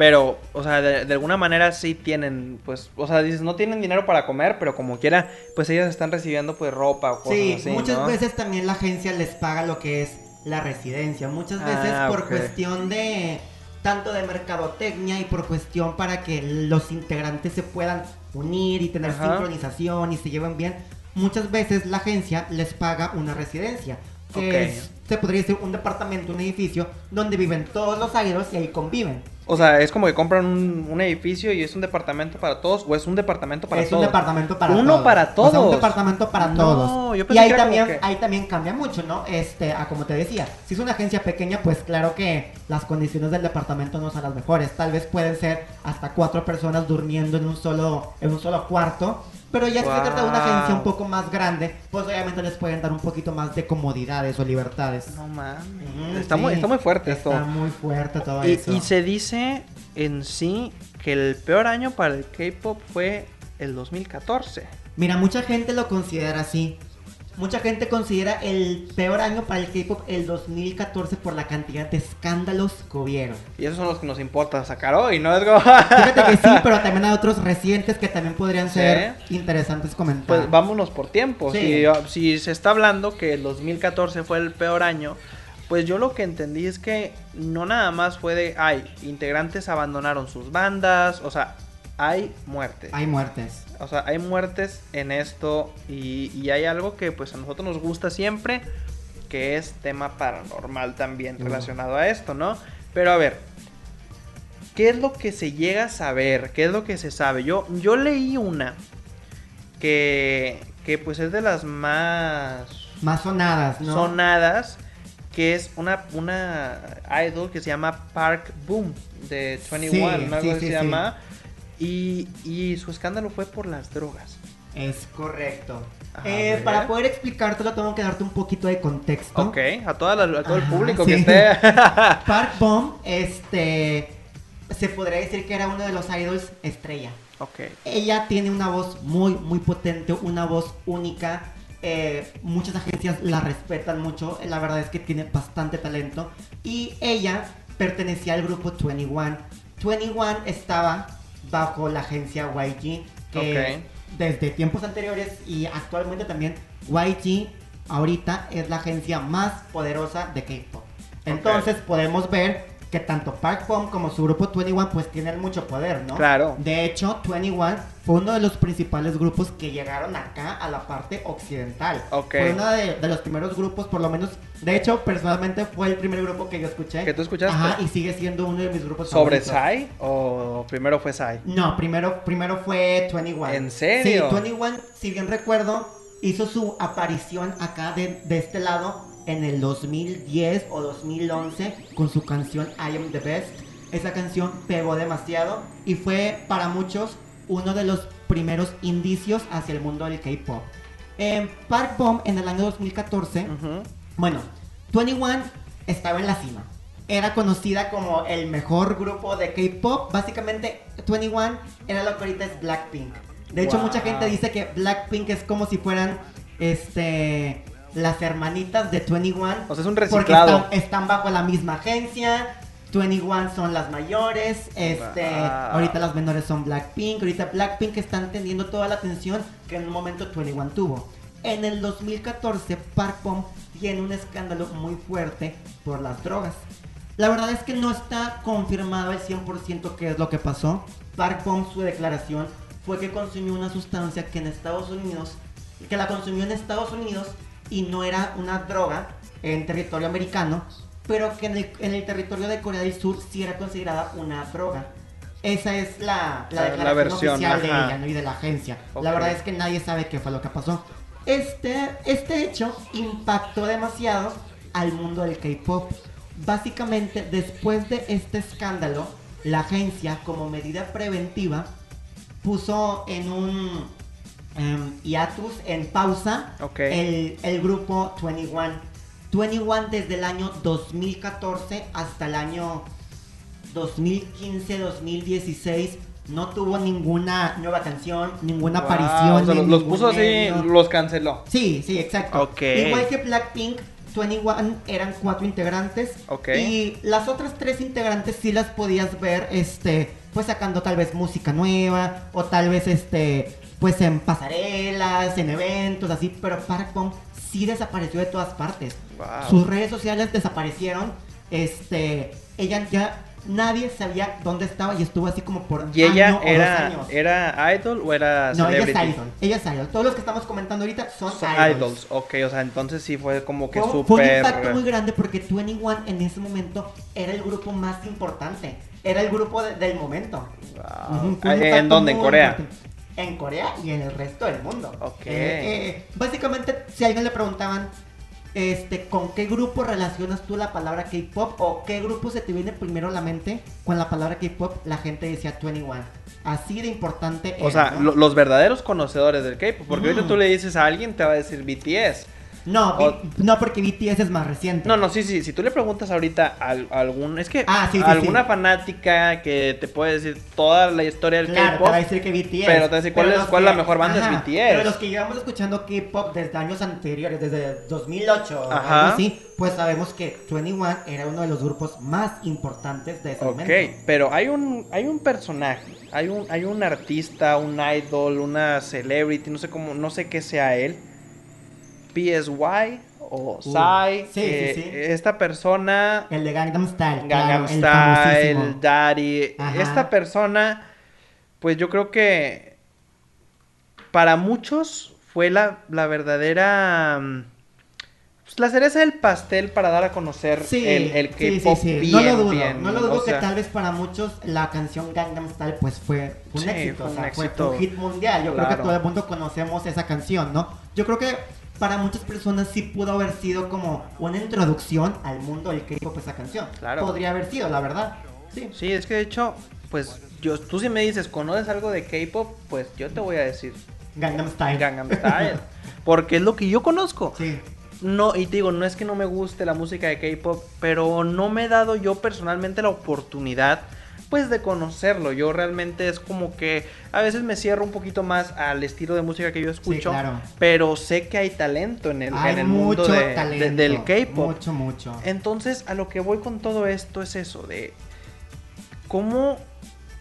Pero, o sea, de, de alguna manera sí tienen, pues, o sea, dices, no tienen dinero para comer, pero como quiera, pues ellas están recibiendo, pues, ropa o cosas Sí, así, muchas ¿no? veces también la agencia les paga lo que es la residencia. Muchas veces Ah, por cuestión de tanto de mercadotecnia y por cuestión para que los integrantes se puedan unir y tener Ajá. sincronización y se lleven bien. Muchas veces la agencia les paga una residencia, que Ok. es, se podría decir un departamento, un edificio donde viven todos los idols y ahí conviven. O sea, es como que compran un, un edificio y es un departamento para todos, o es un departamento para es todos. un departamento para Uno todos. para O sea, un todos. departamento para No, todos. yo y ahí que era como también, que- ahí también cambia mucho, ¿no? Este, a como te decía, si es una agencia pequeña, pues claro que las condiciones del departamento no son las mejores. Tal vez pueden ser hasta cuatro personas durmiendo en un solo, en un solo cuarto. Pero ya si se trata de una Wow. agencia un poco más grande, pues obviamente les pueden dar un poquito más de comodidades o libertades. No mames. Está, sí. muy, está muy fuerte esto. Está muy fuerte todo Y, eso. y se dice en sí que el peor año para el K-pop fue el 2014. Mira, mucha gente lo considera así. Mucha gente considera el peor año para el K-pop el 2014 por la cantidad de escándalos que hubieron. Y esos son los que nos importa sacar hoy, ¿no? Fíjate que sí, pero también hay otros recientes que también podrían Sí. ser interesantes comentar. Pues vámonos por tiempo. Sí. Si, si se está hablando que el 2014 fue el peor año, pues yo lo que entendí es que no nada más fue de, ay, integrantes abandonaron sus bandas, o sea, hay muertes. Hay muertes. O sea, hay muertes en esto y, y hay algo que pues a nosotros nos gusta siempre, que es tema paranormal también Mm. relacionado a esto, ¿no? Pero a ver, ¿qué es lo que se llega a saber? ¿Qué es lo que se sabe? Yo, yo leí una que, que pues es de las más Más sonadas, ¿no? sonadas, que es una, una idol que se llama Park Boom de 21, Sí, ¿no? Sí, se llama. Y, y su escándalo fue por las drogas. Es correcto. Eh, para poder explicártelo tengo que darte un poquito de contexto. Ok, a, toda la- a todo el público sí. que esté. Park Bom, este, se podría decir que era uno de los idols estrella. ok. Ella tiene una voz muy, muy potente, una voz única. eh, muchas agencias la respetan mucho. La verdad es que tiene bastante talento. Y ella pertenecía al grupo 21. 21 estaba bajo la agencia YG. Que desde tiempos anteriores y actualmente también YG ahorita es la agencia más poderosa de K-pop. Entonces podemos ver que tanto Park Bom como su grupo 21 pues tienen mucho poder, ¿no? Claro. De hecho, 21 fue uno de los principales grupos que llegaron acá a la parte occidental. Ok. Fue uno de, de los primeros grupos, por lo menos, de hecho, personalmente fue el primer grupo que yo escuché. ¿Que tú escuchaste? Ajá, y sigue siendo uno de mis grupos ¿Sobre. Psy o primero fue Psy? No, primero, primero fue 21. ¿En serio? Sí, 21, si bien recuerdo, hizo su aparición acá de, de este lado en el 2010 o 2011 con su canción I Am the Best. Esa canción pegó demasiado y fue para muchos uno de los primeros indicios hacia el mundo del K-pop. En Park Bomb en el año 2014, Ujú. bueno, 21 estaba en la cima. Era conocida como el mejor grupo de K-pop. Básicamente, 21 era lo que ahorita es Blackpink. De hecho, Wow. mucha gente dice que Blackpink es como si fueran este las hermanitas de 21. O sea, es un Porque reciclado. están, están bajo la misma agencia. 21 son las mayores. Este, Wow. ahorita las menores son Blackpink. Ahorita Blackpink están teniendo toda la atención que en un momento 21 tuvo. En el 2014, Park Bom tiene un escándalo muy fuerte por las drogas. La verdad es que no está confirmado al 100% qué es lo que pasó. Park Bom, su declaración fue que consumió una sustancia que en Estados Unidos, que la consumió en Estados Unidos y no era una droga en territorio americano, pero que en el, en el territorio de Corea del Sur sí era considerada una droga. Esa es la, la La- la declaración versión, oficial de ella ¿no? y de la agencia. Ok. La verdad es que nadie sabe qué fue lo que pasó. Este, este hecho impactó demasiado al mundo del K-pop. Básicamente, después de este escándalo, la agencia, como medida preventiva, puso en un em, hiatus, en pausa, Ok. el, el grupo 21. 21 desde el año 2014 hasta el año 2015-2016 no tuvo ninguna nueva canción, ninguna Wow, aparición. o sea, ni los, puso así, los canceló. Sí, sí, exacto. Ok. Igual que Blackpink, 21 eran cuatro integrantes. Ok. Y las otras tres integrantes sí las podías ver, este, pues sacando tal vez música nueva, o tal vez este, pues en pasarelas, en eventos, así, pero Park Bom sí desapareció de todas partes. Wow. Sus redes sociales desaparecieron. Este, ella ya nadie sabía dónde estaba y estuvo así como por ¿Y ella año o dos era, años. era idol o era no, ella celebrity? es idol. Ella es idol. Todos los que estamos comentando ahorita son, Son idols. idols. ok, o sea, entonces sí fue como que Fue, fue un súper... impacto muy grande porque 21 en ese momento era el grupo más importante. Era el grupo de- del momento. Wow. Fue un ¿En dónde? ¿En Corea? importante. En Corea y en el resto del mundo. Ok. Eh, eh, básicamente, si a alguien le preguntaban, este, ¿con qué grupo relacionas tú la palabra K-pop? ¿O qué grupo se te viene primero a la mente con la palabra K-pop? La gente decía 21. Así de importante O sea, ¿no? lo- los verdaderos conocedores del K-pop. Porque ahorita Ujú. tú le dices a alguien, te va a decir BTS. No, o- no, porque BTS es más reciente. No, no, sí, sí. Si tú le preguntas ahorita a, al- a algún. Es que Ah, sí, sí, alguna sí. fanática que te puede decir toda la historia del Claro, te va a decir que BTS. Pero te va a decir, ¿cuál es- cuál es la mejor banda? Es BTS. Pero los que llevamos escuchando K-pop desde años anteriores, desde 2008 o Ajá. algo así, pues sabemos que 21 era uno de los grupos más importantes de ese Ok, momento. pero hay un, hay un personaje, hay un, hay un artista, un idol, una celebrity, no sé cómo, no sé qué sea él. PSY o Psy. sí, eh, sí, sí. Esta persona, El de Gangnam Style. Gangnam claro, el Style, famosísimo. Daddy. Ajá. Esta persona, pues yo creo que para muchos fue la, la verdadera. mm, pues, la cereza del pastel para dar a conocer Sí, el, el sí, K-pop sí, sí. bien, no lo dudo, bien, no lo dudo o sea, que tal vez para muchos la canción Gangnam Style pues fue un Sí, éxito, fue o un sea, éxito. fue un hit mundial. Yo creo que todo el mundo conocemos esa canción, ¿no? Yo creo que para muchas personas sí pudo haber sido como una introducción al mundo del K-pop esa canción. Claro. Podría haber sido, la verdad. Sí. Sí, es que de hecho, pues yo, tú si me dices, ¿conoces algo de K-pop? Pues yo te voy a decir Gangnam Style. Gangnam Style. porque es lo que yo conozco. Sí. No, y te digo, no es que no me guste la música de K-pop, pero no me he dado yo personalmente la oportunidad, pues, de conocerlo. Yo realmente es como que a veces me cierro un poquito más al estilo de música que yo escucho, claro. pero sé que hay talento en el, Hay en el mundo mucho de- talento. del K-pop. Mucho, mucho. Entonces, a lo que voy con todo esto es eso, de cómo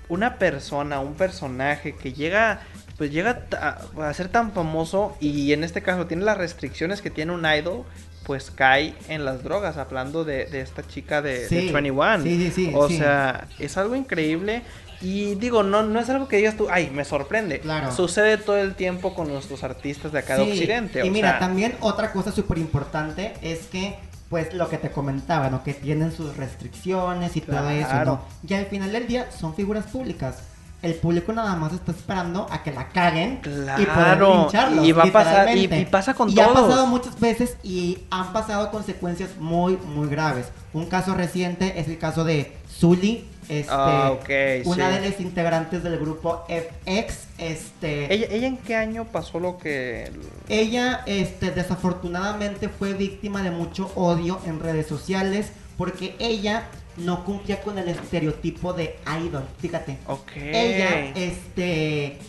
una persona, un personaje que llega, pues llega ta- a ser tan famoso y en este caso tiene las restricciones que tiene un idol, pues cae en las drogas, hablando de, de esta chica de, de Sí, 21. sí, sí, sí, o sea, es algo increíble. Y digo, no, no es algo que digas tú, ay, me sorprende. Claro. Sucede todo el tiempo con nuestros artistas de acá de Occidente. Y o mira, sea, también otra cosa súper importante es que, pues lo que te comentaba, ¿no? Que tienen sus restricciones y todo eso. ¿no? Y al final del día son figuras públicas. El público nada más está esperando a que la caguen Claro, y poder lincharlos, y va a pasar- y- pasa con Y ha pasado muchas veces y han pasado consecuencias muy, muy graves. Un caso reciente es el caso de Zully, este, Ah, ok, una sí. de las integrantes del grupo FX, este, ¿Ella, ¿Ella en qué año pasó lo que...? ella, este, desafortunadamente fue víctima de mucho odio en redes sociales porque ella no cumplía con el estereotipo de idol. Fíjate, Ok. ella, este,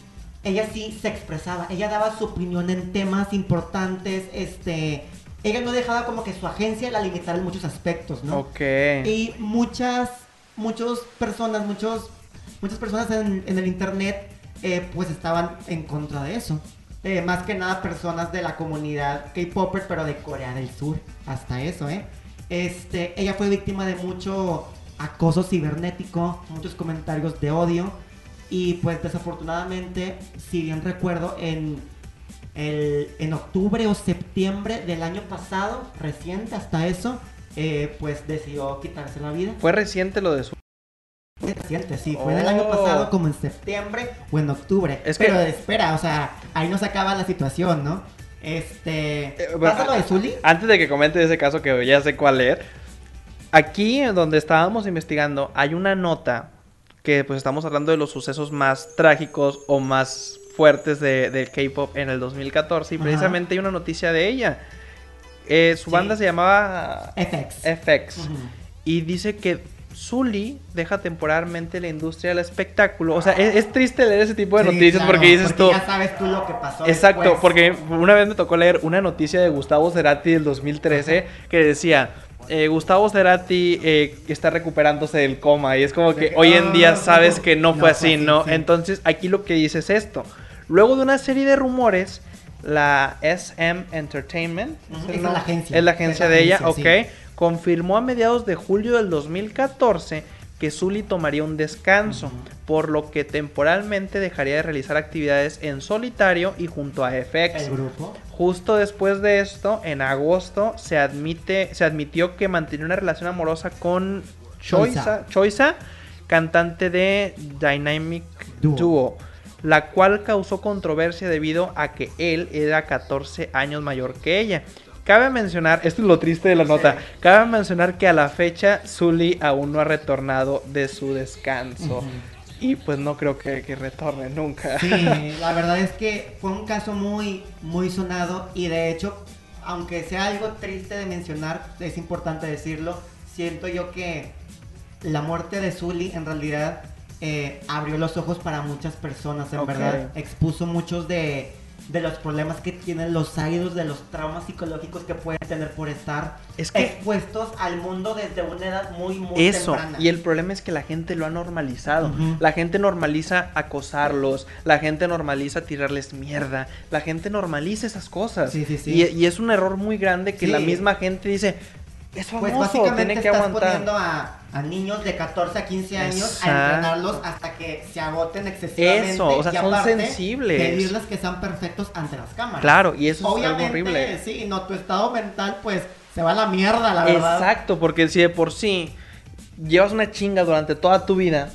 ella sí se expresaba, ella daba su opinión en temas importantes, este, ella no dejaba como que su agencia la limitara en muchos aspectos, ¿no? Ok. Y muchas, muchas personas, muchos, muchas personas en, en el internet, eh, pues estaban en contra de eso. Eh, más que nada personas de la comunidad K-Popper, pero de Corea del Sur. Hasta eso, ¿eh? Este, ella fue víctima de mucho acoso cibernético, muchos comentarios de odio. Y pues desafortunadamente, si bien recuerdo, en, el, en octubre o septiembre del año pasado, reciente hasta eso, eh, pues decidió quitarse la vida. Fue reciente lo de su... Reciente, sí, fue del año Oh. pasado como en septiembre o en octubre. Es que- Pero espera, o sea, ahí no se acaba la situación, ¿no? Este... Eh, bueno, ¿Pasa lo de Zully? Antes de que comente ese caso que ya sé cuál leer, aquí donde estábamos investigando hay una nota que pues estamos hablando de los sucesos más trágicos o más fuertes de, del K-pop en el 2014 y Ajá. precisamente hay una noticia de ella. Eh, su Sí. banda se llamaba FX. FX y dice que Zully deja temporalmente la industria del espectáculo. O sea, es, es triste leer ese tipo de Sí, noticias claro, porque dices porque tú... ya sabes tú lo que pasó Exacto, después. porque una vez me tocó leer una noticia de Gustavo Cerati del 2013 que decía, eh, Gustavo Cerati eh, está recuperándose del coma y es como que De- hoy en día Ah, sabes que no fue así, ¿no? sí. Entonces aquí lo que dice es esto. Luego de una serie de rumores, la SM Entertainment, es la agencia, Es la agencia es la de ella, agencia, ok. Confirmó a mediados de julio del 2014 que Zully tomaría un descanso, por lo que temporalmente dejaría de realizar actividades en solitario y junto a FX. El grupo. Justo después de esto, en agosto, se admite, se admitió que mantenía una relación amorosa con Choiza, Choiza. Choiza, cantante de Dynamic Duo. Duo. la cual causó controversia debido a que él era 14 años mayor que ella. Cabe mencionar, esto es lo triste de la nota, cabe mencionar que a la fecha Zully aún no ha retornado de su descanso. Y pues no creo que, que retorne nunca. Sí, la verdad es que fue un caso muy, muy sonado y de hecho, aunque sea algo triste de mencionar, es importante decirlo, siento yo que la muerte de Zully en realidad eh, abrió los ojos para muchas personas, en verdad, expuso muchos de, de los problemas que tienen los idols, de los traumas psicológicos que pueden tener por estar Es que- expuestos al mundo desde una edad muy, muy Eso, temprana. y el problema es que la gente lo ha normalizado. La gente normaliza acosarlos, la gente normaliza tirarles mierda, la gente normaliza esas cosas. Sí, sí, sí. Y, y es un error muy grande que la misma gente dice, es Pues famoso, básicamente tiene que estás aguantar. poniendo a, a niños de 14 a 15 años Exacto. a entrenarlos hasta que se agoten excesivamente. Eso, o sea, y son sensibles. Pedirles que sean perfectos ante las cámaras. Claro, y eso es Obviamente, algo horrible. sí, no, tu estado mental pues se va a la mierda, la verdad. Exacto, porque si de por sí llevas una chinga durante toda tu vida,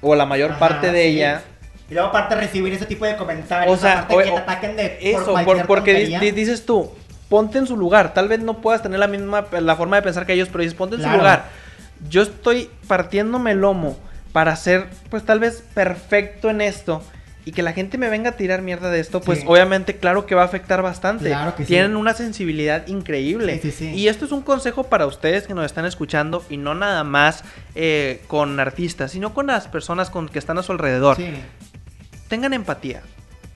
o la mayor Ajá, parte de sí. ella, Y luego aparte recibir ese tipo de comentarios, O sea, aparte o- que te ataquen de por Eso, por- cualquier porque tontería. di- dices tú, ponte en su lugar. Tal vez no puedas tener la misma la forma de pensar que ellos, pero dices, ponte en su Claro. lugar. Yo estoy partiéndome el lomo para ser, pues tal vez perfecto en esto. Y que la gente me venga a tirar mierda de esto, pues Sí. obviamente, claro que va a afectar bastante. Claro que sí. Tienen una sensibilidad increíble. Sí, sí, sí. Y esto es un consejo para ustedes que nos están escuchando y no nada más eh, con artistas, sino con las personas con que están a su alrededor Sí. tengan empatía.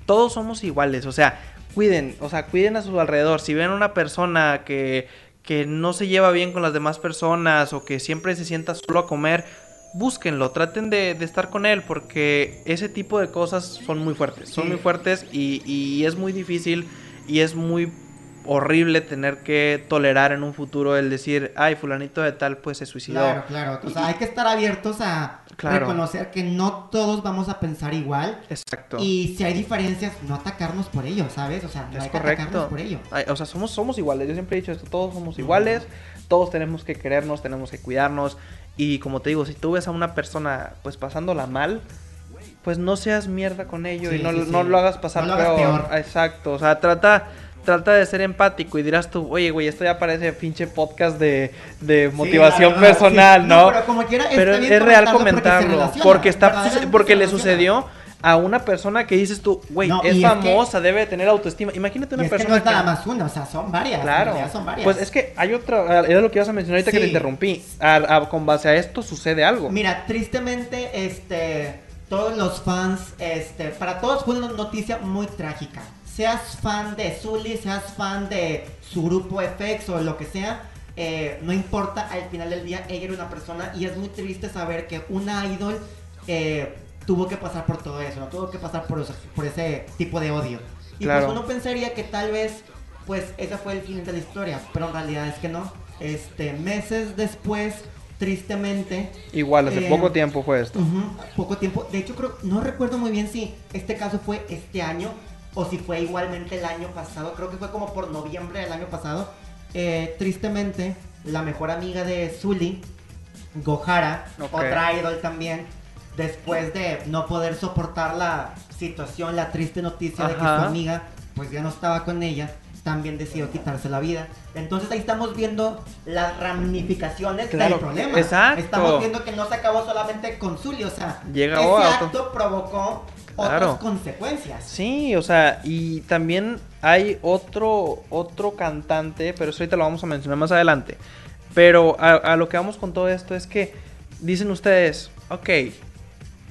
Todos somos iguales, o sea, cuiden, o sea, cuiden a su alrededor. Si ven una persona que, que no se lleva bien con las demás personas o que siempre se sienta solo a comer, búsquenlo, traten de, de estar con él porque ese tipo de cosas son muy fuertes, son Sí. muy fuertes y, y es muy difícil y es muy horrible tener que tolerar en un futuro el decir, ay, fulanito de tal pues se suicidó. Claro, claro. O sea, hay que estar abiertos a Claro. reconocer que no todos vamos a pensar igual. Exacto. Y si hay diferencias, no atacarnos por ello, ¿sabes? O sea, no Es hay que correcto. atacarnos por ello. Ay, o sea, somos, somos iguales. Yo siempre he dicho esto, todos somos iguales, todos tenemos que querernos, tenemos que cuidarnos. Y como te digo, si tú ves a una persona pues pasándola mal, pues no seas mierda con ello Sí, y no, sí, sí. no lo hagas pasar No lo hagas peor. peor. Exacto, o sea, trata trata de ser empático y dirás tú, oye, güey, esto ya parece pinche podcast de, de motivación verdad, personal, sí. ¿no? pero como quiera, Pero es real comentarlo porque está porque le sucedió a una persona que dices tú, güey, No, es y es que- famosa, debe de tener autoestima. Imagínate Y una es que persona no es nada más una, o sea, son varias. Claro. son varias. Pues es que hay otra, era lo que ibas a mencionar ahorita que te interrumpí. A- a- con base a esto sucede algo. Mira, tristemente, este, todos los fans, este, para todos fue una noticia muy trágica. Seas fan de Zully, seas fan de su grupo FX o lo que sea, eh, no importa, al final del día ella era una persona y es muy triste saber que una idol eh, tuvo que pasar por todo eso, ¿no? tuvo que pasar por, eso- por ese tipo de odio. Y Claro. pues uno pensaría que tal vez, pues ese fue el fin de la historia, pero en realidad es que no. Este, meses después, tristemente, Igual, hace Eh, poco tiempo fue esto. Poco tiempo. De hecho, creo, no recuerdo muy bien si este caso fue este año o si fue igualmente el año pasado. Creo que fue como por noviembre del año pasado. Eh, tristemente, la mejor amiga de Zully, Gohara, Ok. otra idol también, después de no poder soportar la situación, la triste noticia de que su amiga pues ya no estaba con ella, también decidió quitarse la vida. Entonces ahí estamos viendo las ramificaciones Claro, del problema. exacto. Estamos viendo que no se acabó solamente con Zully, o sea, Llega ese acto provocó Claro. otras consecuencias. Sí, o sea, y también hay otro, otro cantante, pero eso ahorita lo vamos a mencionar más adelante. Pero a, a lo que vamos con todo esto es que dicen ustedes, ok,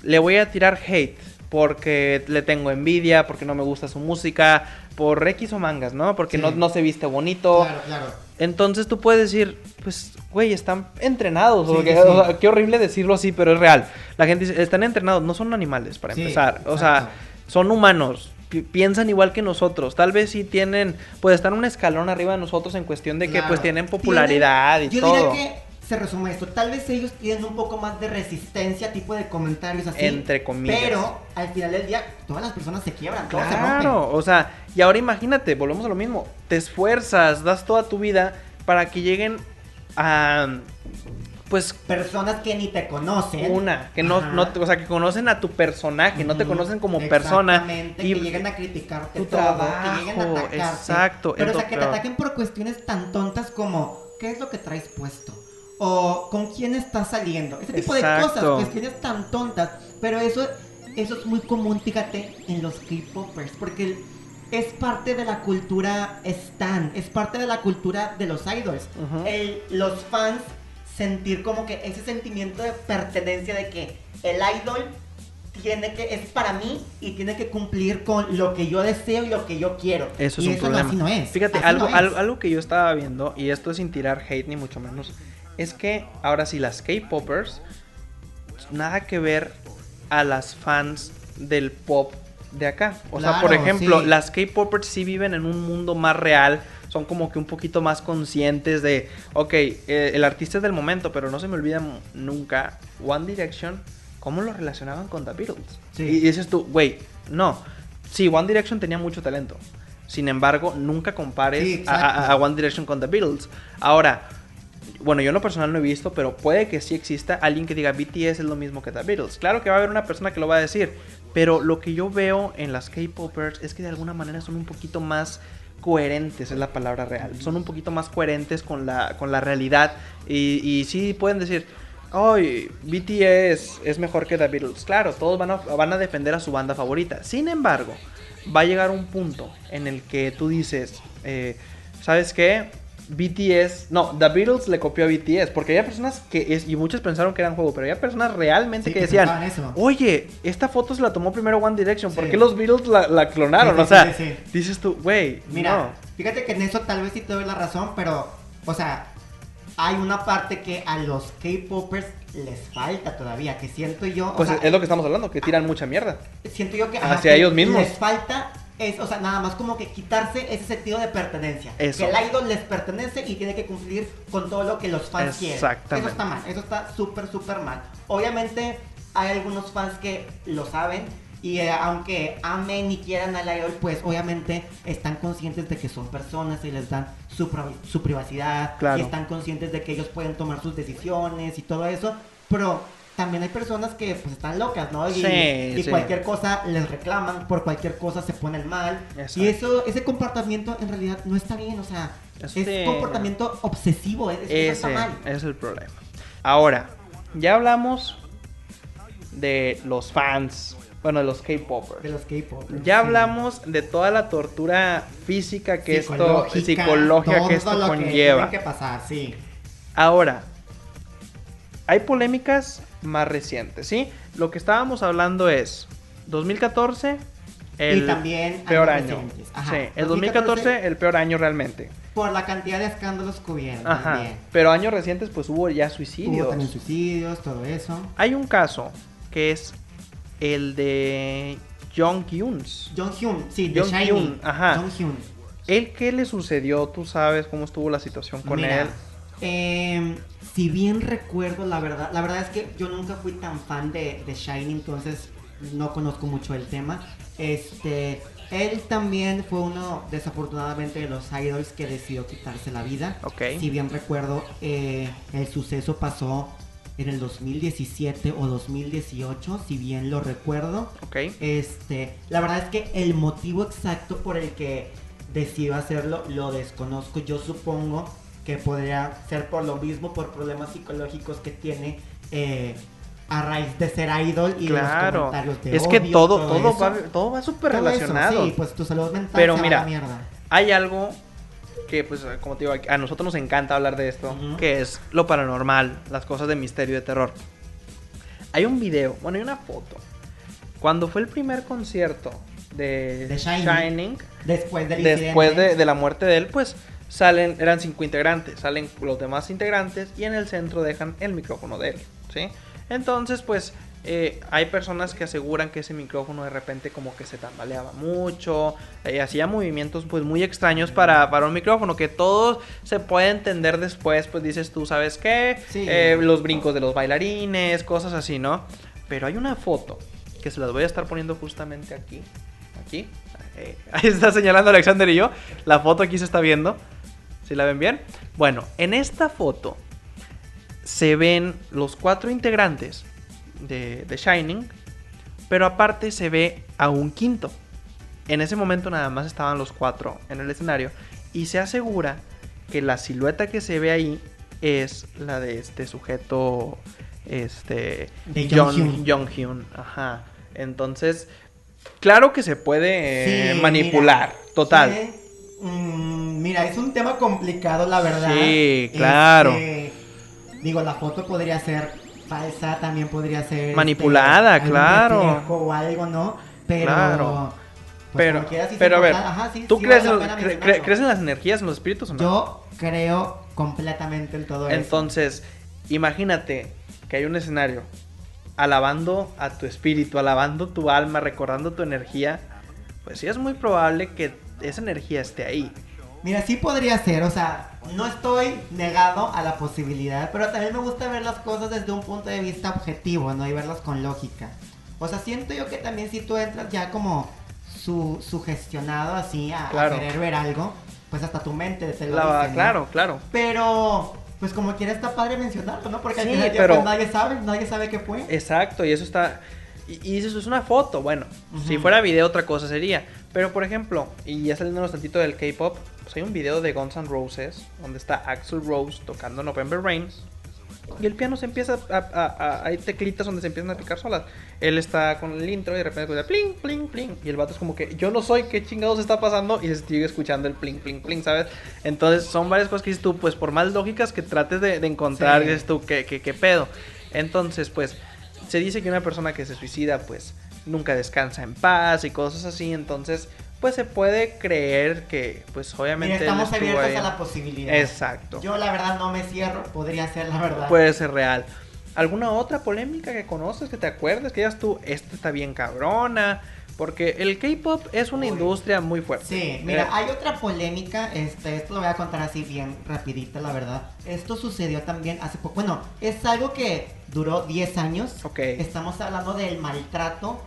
le voy a tirar hate porque le tengo envidia, porque no me gusta su música, por X o mangas, ¿no? Porque Sí. no, no se viste bonito. Claro, claro. Entonces tú puedes decir, pues, güey, están entrenados. Sí, o sí, sea, qué horrible decirlo así, pero es real. La gente dice, están entrenados, no son animales, para Sí, empezar. O sea, son humanos. pi- Piensan igual que nosotros. Tal vez sí tienen, pues están un escalón arriba de nosotros en cuestión de que Claro. pues tienen popularidad Tienen- y yo todo. diría que se resume esto. Tal vez ellos tienen un poco más de resistencia, tipo de comentarios así. Entre comillas. Pero al final del día, todas las personas se quiebran, todas se rompen. Claro, o sea, y ahora imagínate, volvemos a lo mismo. Te esfuerzas, das toda tu vida para que lleguen a, pues, Personas que ni te conocen. Una, que no, no o sea, que conocen a tu personaje, no te conocen como persona. Y que lleguen a criticarte tu todo, que lleguen a trabajo, atacarte. exacto, Pero o sea, que te ataquen por cuestiones tan tontas como ¿qué es lo que traes puesto? O ¿con quién estás saliendo? Ese tipo de Exacto. cosas, cuestiones tan tontas. Pero eso, eso es muy común, fíjate, en los K-popers. Porque es parte de la cultura stan, es parte de la cultura de los idols. Ujú. El- los fans sentir como que ese sentimiento de pertenencia de que el idol tiene que es para mí y tiene que cumplir con lo que yo deseo y lo que yo quiero. Eso es y un eso problema. No, así no es. Fíjate, así algo, no es. algo, algo que yo estaba viendo, y esto es sin tirar hate ni mucho menos, es que ahora sí las K-Poppers, nada que ver a las fans del pop de acá. O sea, por ejemplo, sí. las K-Poppers sí viven en un mundo más real, son como que un poquito más conscientes de, ok, eh, el artista es del momento, pero no se me olvida nunca One Direction, cómo lo relacionaban con The Beatles. Sí. Y dices tú, güey, no, sí, One Direction tenía mucho talento. Sin embargo, nunca compares Sí, a One Direction con The Beatles. Ahora, bueno, yo en lo personal no he visto, pero puede que sí exista alguien que diga BTS es lo mismo que The Beatles. Claro que va a haber una persona que lo va a decir, pero lo que yo veo en las K-Popers es que de alguna manera son un poquito más coherentes, es la palabra real. Son un poquito más coherentes con la, con la realidad. Y, y sí pueden decir, Ay, BTS es mejor que The Beatles. Claro, todos van a, van a defender a su banda favorita. Sin embargo, va a llegar un punto en el que tú dices, eh, ¿sabes qué? BTS, no, The Beatles le copió a BTS, porque había personas que, es, y muchos pensaron que eran juego, pero había personas realmente Sí, que decían, oye, esta foto se la tomó primero One Direction, ¿por Sí. qué los Beatles la, la clonaron? Sí, o sea, dices tú, güey, Mira, no. fíjate que en eso tal vez sí te doy la razón, pero, o sea, hay una parte que a los K-popers les falta todavía, que siento yo. o Pues sea, es lo que estamos hablando, que tiran mucha mierda. siento yo que Hacia que ellos mismos. les falta es, o sea, nada más como que quitarse ese sentido de pertenencia. Eso. Que el idol les pertenece y tiene que cumplir con todo lo que los fans quieren. Exactamente. Eso está mal, eso está súper, súper mal. Obviamente hay algunos fans que lo saben y eh, aunque amen y quieran al idol, pues obviamente están conscientes de que son personas y les dan su, pri- su privacidad. Claro. Y están conscientes de que ellos pueden tomar sus decisiones y todo eso. Pero también hay personas que pues están locas, ¿no? Y, Sí, y sí. cualquier cosa les reclaman, por cualquier cosa se ponen mal. Exacto. Y eso, ese comportamiento en realidad no está bien, o sea, Eso es sí. comportamiento obsesivo, es, eso Ese está mal. es el problema. Ahora, ya hablamos de los fans, bueno, de los K-popers. De los K-pop. Ya sí. hablamos de toda la tortura física que esto, Psicológica, que esto lo conlleva. tiene que pasar, sí. Ahora, hay polémicas más recientes, ¿sí? Lo que estábamos hablando es 2014, el y también peor año. Ajá. Sí, el 2014 el peor año realmente. por la cantidad de escándalos que hubieron Ajá. también. Pero años recientes pues hubo ya Hubo suicidios. también suicidios, todo eso. Hay un caso que es el de Jong Hyun. John Hyun, sí, de Shiny. Hyun, ajá. Jong Hyun. ¿Él qué le sucedió? ¿Tú sabes cómo estuvo la situación con Mira, él? Em, si bien recuerdo la verdad, la verdad es que yo nunca fui tan fan de, de Shiny, entonces no conozco mucho el tema. Este, él también fue uno, desafortunadamente, de los idols que decidió quitarse la vida. Ok. Si bien recuerdo, eh, el suceso pasó en el 2017 o 2018, si bien lo recuerdo. Ok. Este, la verdad es que el motivo exacto por el que decidió hacerlo lo desconozco. Yo supongo que podría ser por lo mismo, por problemas psicológicos que tiene eh, a raíz de ser idol y de los Claro. comentarios de Es que todo, todo, eso. va, todo va súper Todo eso, relacionado. Sí, pues tu salud mental Pero se va mira, a la mierda. Hay algo que, pues, como te digo, a nosotros nos encanta hablar de esto, Ujú. que es lo paranormal, las cosas de misterio y de terror. Hay un video, bueno, hay una foto. Cuando fue el primer concierto de, De Shining. Shining, Después del después de, de la muerte de él, pues salen, eran cinco integrantes, salen los demás integrantes y en el centro dejan el micrófono de él, ¿sí? Entonces, pues eh, hay personas que aseguran que ese micrófono de repente como que se tambaleaba mucho, eh, hacía movimientos pues muy extraños para, para un micrófono, que todo se puede entender después, pues dices tú, ¿sabes qué? Sí. Eh, los brincos de los bailarines, cosas así, ¿no? Pero hay una foto que se las voy a estar poniendo justamente aquí, aquí. Ahí está señalando Alexander y yo. La foto aquí se está viendo. ¿Sí la ven bien? Bueno, en esta foto se ven los cuatro integrantes de, de Shining, pero aparte se ve a un quinto. En ese momento nada más estaban los cuatro en el escenario y se asegura que la silueta que se ve ahí es la de este sujeto, este, De Jong Jong-hyun. Jong-hyun, ajá. Entonces, claro que se puede eh, Sí, manipular, mira, total. sí, mm, mira, es un tema complicado, la verdad. Sí, claro. Este, digo, la foto podría ser falsa, también podría ser. Manipulada, algún claro. O algo, ¿no? Pero. Claro. pues, pero, quiera, sí pero a ver, porta- ajá, sí, ¿tú sí crees, vale en- la pena cre- cre- mencionarlo. crees en las energías, en los espíritus o no? Yo creo completamente en todo eso. Entonces, imagínate que hay un escenario alabando a tu espíritu, alabando tu alma, recordando tu energía. Pues sí es muy probable que esa energía esté ahí. Mira, sí podría ser, o sea, no estoy negado a la posibilidad, pero también me gusta ver las cosas desde un punto de vista objetivo, ¿no? Y verlas con lógica. O sea, siento yo que también si tú entras ya como su, sugestionado así a, a Claro. querer ver algo, pues hasta tu mente te lo La- dice, ¿no? claro, claro. Pero, pues como quiera está padre mencionarlo, ¿no? Porque al Sí, final pero- pues, nadie sabe, nadie sabe qué fue. Exacto, y eso está. Y, y eso es una foto. Bueno, si Ujú. fuera video, otra cosa sería. Pero por ejemplo, y ya saliéndonos tantito del K-pop, pues hay un video de Guns N' Roses donde está Axl Rose tocando November Rains. Y el piano se empieza a, a- a- Hay teclitas donde se empiezan a picar solas. Él está con el intro y de repente escucha pling, pling, pling. Y el vato es como que yo no soy, ¿qué chingados está pasando? Y se sigue escuchando el pling, pling, pling, ¿sabes? Entonces son varias cosas que dices tú, pues por más lógicas que trates de, de encontrar, Sí. dices tú, ¿qué, qué, qué pedo? Entonces, pues se dice que una persona que se suicida, pues nunca descansa en paz y cosas así. Entonces, pues se puede creer que, pues obviamente. Mira, estamos abiertos ahí. a la posibilidad. Exacto. Yo la verdad no me cierro, podría ser la verdad. Puede ser real. ¿Alguna otra polémica que conoces, que te acuerdes, que digas tú, esta está bien cabrona? Porque el K-pop es una Uy. industria muy fuerte. Sí, mira, Eh, hay otra polémica, este, esto lo voy a contar así bien rapidita, la verdad. Esto sucedió también hace poco, bueno, es algo que duró 10 años. Ok. Estamos hablando del maltrato.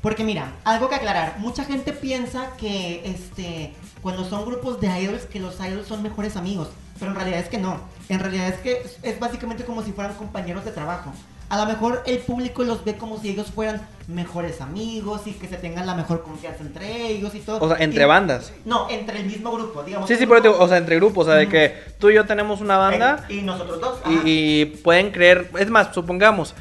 Porque mira, algo que aclarar, mucha gente piensa que este cuando son grupos de idols que los idols son mejores amigos, pero en realidad es que no. En realidad es que es básicamente como si fueran compañeros de trabajo. A lo mejor el público los ve como si ellos fueran mejores amigos y que se tengan la mejor confianza entre ellos y todo. O sea, entre Y- bandas. No, entre el mismo grupo, digamos. Sí, sí, pero grupo- o sea, entre grupos, o sea, de que tú y yo tenemos una banda Eh, y nosotros dos. y, pueden creer, es más, supongamos,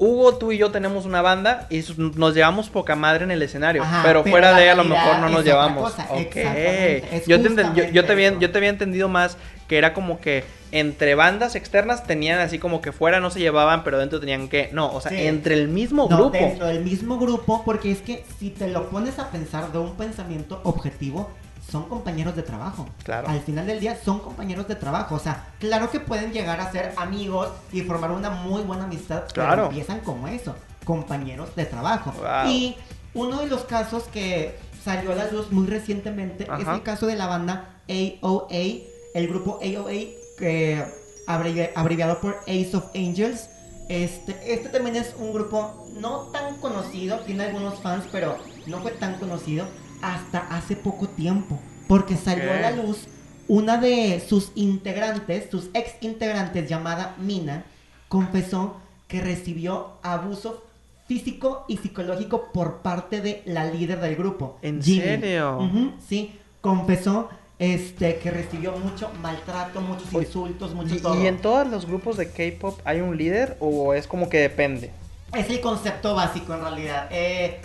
Hugo, tú y yo tenemos una banda y nos llevamos poca madre en el escenario, Ajá, pero, pero fuera de ahí a lo mejor no nos llevamos. cosa, Ok. exactamente, es Yo te, yo, yo te había, yo te había entendido más que era como que entre bandas externas tenían así como que fuera no se llevaban, pero dentro tenían que. No, o sea, Sí. entre el mismo No, grupo. dentro del mismo grupo, porque es que si te lo pones a pensar de un pensamiento objetivo, son compañeros de trabajo. Claro. Al final del día son compañeros de trabajo. O sea, claro que pueden llegar a ser amigos y formar una muy buena amistad, Claro. pero empiezan como eso, compañeros de trabajo. Wow. Y uno de los casos que salió a la luz muy recientemente es el caso de la banda AOA, el grupo AOA, que abrevi- abreviado por Ace of Angels. Este, este también es un grupo no tan conocido, tiene algunos fans, pero no fue tan conocido hasta hace poco tiempo, porque salió a la luz una de sus integrantes, sus ex integrantes llamada Mina, confesó que recibió abuso físico y psicológico por parte de la líder del grupo. ¿En Jimmy. serio? Sí, confesó este que recibió mucho maltrato, muchos insultos, mucho ¿Y, todo. y en todos los grupos de K-pop hay un líder o es como que depende? Es el concepto básico en realidad. Eh,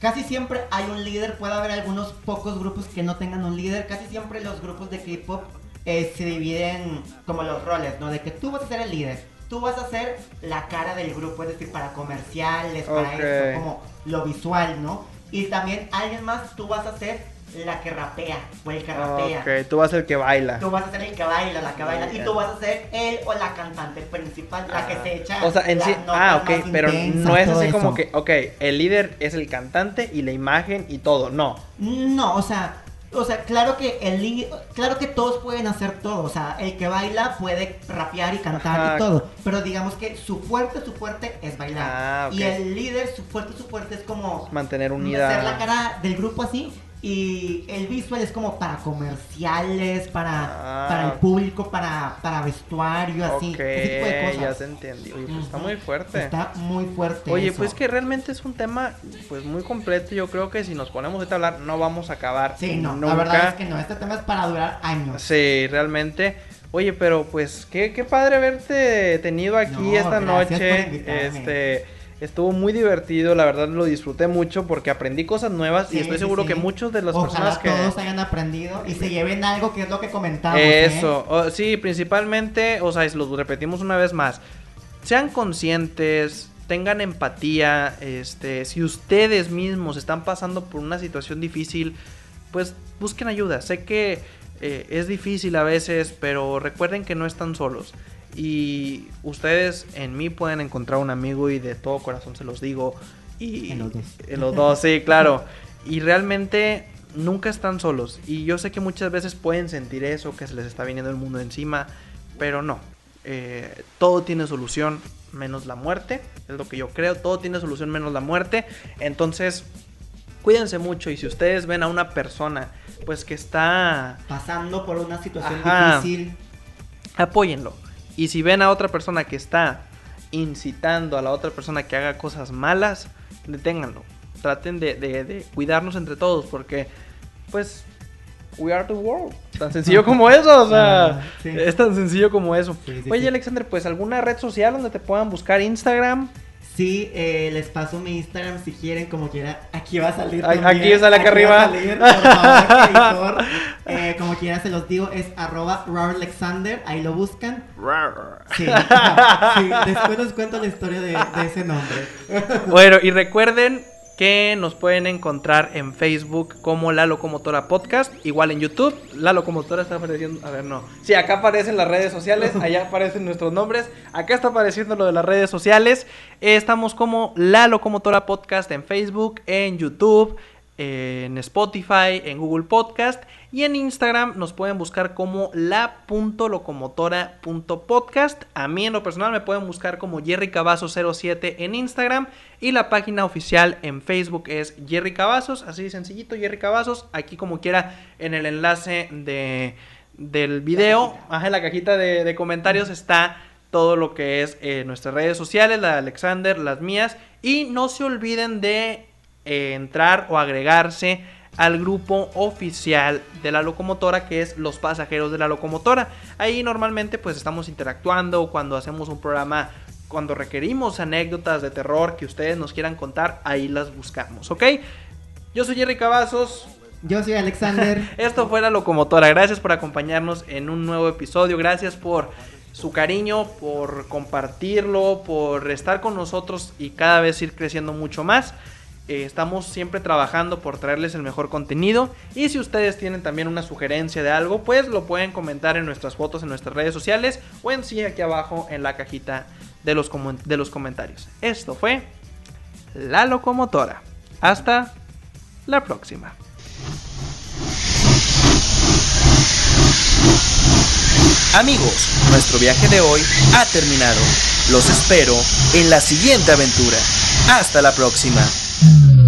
casi siempre hay un líder, puede haber algunos pocos grupos que no tengan un líder. Casi siempre los grupos de K-pop eh, se dividen como los roles, ¿no? De que tú vas a ser el líder, tú vas a ser la cara del grupo, es decir, para comerciales, para eso, como lo visual, ¿no? Y también alguien más, tú vas a ser la que rapea o el que rapea. Ok, tú vas el que baila. Tú vas a ser el que baila, la que baila, y tú vas a ser él o la cantante principal, la que se echa. O sea, en sí, ah, ok, más pero no es así como eso. que, ok, el líder es el cantante y la imagen y todo, no. No, o sea, o sea, claro que el claro que todos pueden hacer todo, o sea, el que baila puede rapear y cantar Ajá. y todo, pero digamos que su fuerte, su fuerte es bailar. Ah, ok. Y el líder, su fuerte, su fuerte es como Mantener unida. ser la cara del grupo así y el visual es como para comerciales, para, Ah. para el público, para, para vestuario, así, ese tipo de cosas. ya te entendí. Oye, pues está muy fuerte. Está muy fuerte. Oye, eso. pues que realmente es un tema pues muy completo. Yo creo que si nos ponemos a hablar no vamos a acabar. Sí, no, nunca. la verdad es que no, este tema es para durar años. Sí, realmente. Oye, pero pues qué, qué padre haberte tenido aquí No, esta noche. Este estuvo muy divertido, la verdad lo disfruté mucho porque aprendí cosas nuevas y estoy seguro sí. que muchos de las Ojalá personas que todos hayan aprendido y se lleven algo que es lo que comentamos. ¿eh? Eso, o- sí, principalmente, o sea, y lo repetimos una vez más. Sean conscientes, tengan empatía, este, si ustedes mismos están pasando por una situación difícil, pues busquen ayuda. Sé que eh, es difícil a veces, pero recuerden que no están solos. Y ustedes en mí pueden encontrar un amigo y de todo corazón se los digo. Y En los dos. En los dos, sí, claro. Y realmente nunca están solos. Y yo sé que muchas veces pueden sentir eso, que se les está viniendo el mundo encima, pero no. Eh, todo tiene solución menos la muerte, es lo que yo creo. Todo tiene solución menos la muerte. Entonces, cuídense mucho. Y si ustedes ven a una persona, pues que está Pasando por una situación Ajá. difícil. apóyenlo. Y si ven a otra persona que está incitando a la otra persona que haga cosas malas, deténganlo. Traten de, de- de cuidarnos entre todos porque, pues, we are the world. Tan sencillo como eso, o sea, Ah, sí. es tan sencillo como eso. Sí, sí, Oye. Alexander, pues, ¿alguna red social donde te puedan buscar? Instagram. Sí, eh, les paso mi Instagram si quieren, como quiera. Aquí va a salir. Aquí sale acá Aquí va a arriba. salir, por favor, editor. Eh, como quiera se los digo, es arroba Alexander. Ahí lo buscan. Sí, sí, después les cuento la historia de, de ese nombre. Bueno, y recuerden que nos pueden encontrar en Facebook como La Locomotora Podcast, igual en YouTube. La Locomotora está apareciendo, a ver, no. Sí, acá aparecen las redes sociales, allá aparecen nuestros nombres, acá está apareciendo lo de las redes sociales. Eh, estamos como La Locomotora Podcast en Facebook, en YouTube, en Spotify, en Google Podcast y en Instagram nos pueden buscar como la.locomotora.podcast. A mí en lo personal me pueden buscar como Jerry Cavazos 07 en Instagram y la página oficial en Facebook es Jerry Cavazos, así de sencillito Jerry Cavazos. Aquí como quiera en el enlace de, del video, ajá, en la cajita de, de comentarios está todo lo que es eh, nuestras redes sociales, la de Alexander, las mías. Y no se olviden de eh, entrar o agregarse al grupo oficial de la locomotora que es los pasajeros de la locomotora. Ahí normalmente pues estamos interactuando cuando hacemos un programa, cuando requerimos anécdotas de terror que ustedes nos quieran contar, ahí las buscamos, ¿ok? Yo soy Jerry Cavazos. Yo soy Alexander. Esto fue la locomotora. Gracias por acompañarnos en un nuevo episodio. Gracias por su cariño, por compartirlo, por estar con nosotros y cada vez ir creciendo mucho más. Eh, estamos siempre trabajando por traerles el mejor contenido. Y si ustedes tienen también una sugerencia de algo, pues lo pueden comentar en nuestras fotos en nuestras redes sociales o en sí aquí abajo en la cajita de los, de los comentarios. Esto fue La Locomotora. Hasta la próxima. Amigos, nuestro viaje de hoy ha terminado. Los espero en la siguiente aventura. Hasta la próxima. Mm-hmm.